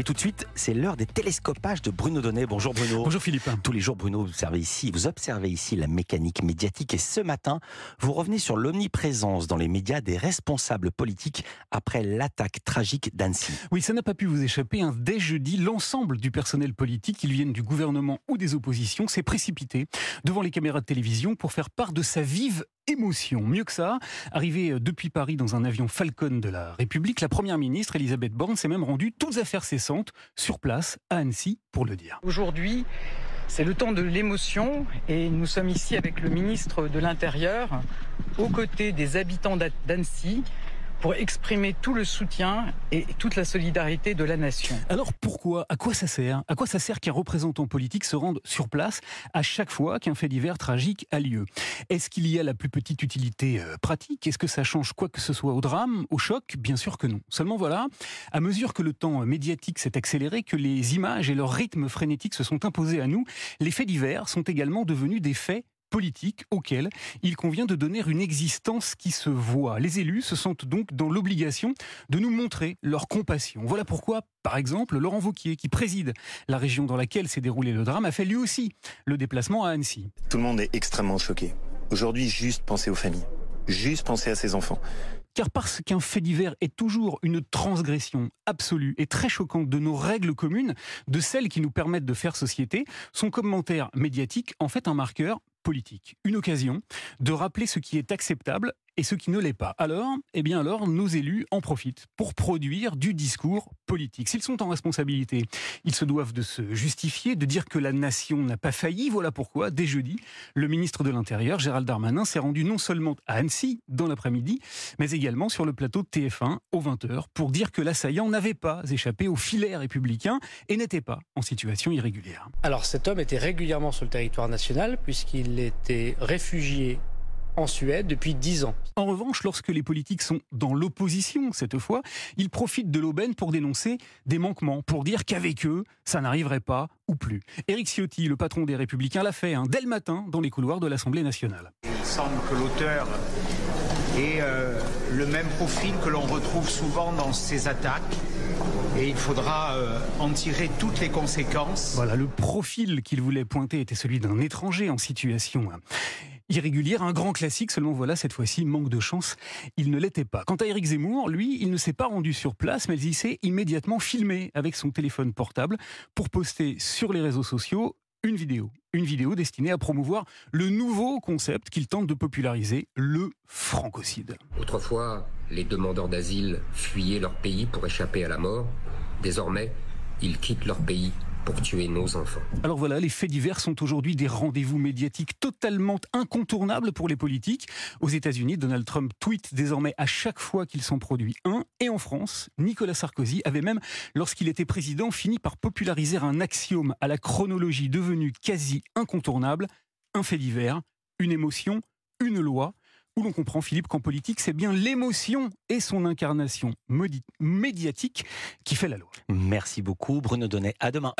Mais tout de suite, c'est l'heure des télescopages de Bruno Donnet. Bonjour Bruno. Bonjour Philippe. Tous les jours, Bruno, vous observez ici, vous observez ici la mécanique médiatique et ce matin, vous revenez sur l'omniprésence dans les médias des responsables politiques après l'attaque tragique d'Annecy. Oui, ça n'a pas pu vous échapper. Hein. Dès jeudi, l'ensemble du personnel politique, qu'il vienne du gouvernement ou des oppositions, s'est précipité devant les caméras de télévision pour faire part de sa vive émotion. Mieux que ça, arrivée euh, depuis Paris dans un avion Falcon de la République, la première ministre Elisabeth Borne s'est même rendue toutes affaires cessantes sur place à Annecy pour le dire. Aujourd'hui, c'est le temps de l'émotion et nous sommes ici avec le ministre de l'Intérieur aux côtés des habitants d'Annecy pour exprimer tout le soutien et toute la solidarité de la nation. Alors pourquoi? À quoi ça sert? À quoi ça sert qu'un représentant politique se rende sur place à chaque fois qu'un fait divers tragique a lieu? Est-ce qu'il y a la plus petite utilité euh, pratique? Est-ce que ça change quoi que ce soit au drame, au choc? Bien sûr que non. Seulement voilà, à mesure que le temps médiatique s'est accéléré, que les images et leur rythme frénétique se sont imposés à nous, les faits divers sont également devenus des faits politique auquel il convient de donner une existence qui se voit. Les élus se sentent donc dans l'obligation de nous montrer leur compassion. Voilà pourquoi, par exemple, Laurent Vauquier, qui préside la région dans laquelle s'est déroulé le drame, a fait lui aussi le déplacement à Annecy. Tout le monde est extrêmement choqué. Aujourd'hui, juste penser aux familles, juste penser à ses enfants. Car parce qu'un fait divers est toujours une transgression absolue et très choquante de nos règles communes, de celles qui nous permettent de faire société, son commentaire médiatique en fait un marqueur politique. Une occasion de rappeler ce qui est acceptable et ce qui ne l'est pas. Alors, eh bien alors, nos élus en profitent pour produire du discours politique. S'ils sont en responsabilité, ils se doivent de se justifier, de dire que la nation n'a pas failli. Voilà pourquoi, dès jeudi, le ministre de l'Intérieur, Gérald Darmanin, s'est rendu non seulement à Annecy, dans l'après-midi, mais également sur le plateau de TF1, aux 20h, pour dire que l'assaillant n'avait pas échappé au filet républicain et n'était pas en situation irrégulière. Alors cet homme était régulièrement sur le territoire national, puisqu'il était réfugié en Suède depuis dix ans. En revanche, lorsque les politiques sont dans l'opposition, cette fois, ils profitent de l'aubaine pour dénoncer des manquements, pour dire qu'avec eux, ça n'arriverait pas ou plus. Éric Ciotti, le patron des Républicains, l'a fait hein, dès le matin dans les couloirs de l'Assemblée nationale. Il semble que l'auteur ait euh, le même profil que l'on retrouve souvent dans ces attaques et il faudra euh, en tirer toutes les conséquences. Voilà, le profil qu'il voulait pointer était celui d'un étranger en situation irrégulière, un grand classique, seulement voilà, cette fois-ci, manque de chance, il ne l'était pas. Quant à Éric Zemmour, lui, il ne s'est pas rendu sur place, mais il s'est immédiatement filmé avec son téléphone portable pour poster sur les réseaux sociaux une vidéo. Une vidéo destinée à promouvoir le nouveau concept qu'il tente de populariser, le francocide. Autrefois, les demandeurs d'asile fuyaient leur pays pour échapper à la mort. Désormais, ils quittent leur pays pour tuer nos enfants. Alors voilà, les faits divers sont aujourd'hui des rendez-vous médiatiques totalement incontournables pour les politiques. Aux États-Unis, Donald Trump tweet désormais à chaque fois qu'il s'en produit un. Et en France, Nicolas Sarkozy avait même, lorsqu'il était président, fini par populariser un axiome à la chronologie devenue quasi incontournable. Un fait divers, une émotion, une loi où l'on comprend, Philippe, qu'en politique, c'est bien l'émotion et son incarnation médiatique qui fait la loi. Merci beaucoup, Bruno Donnet. À demain.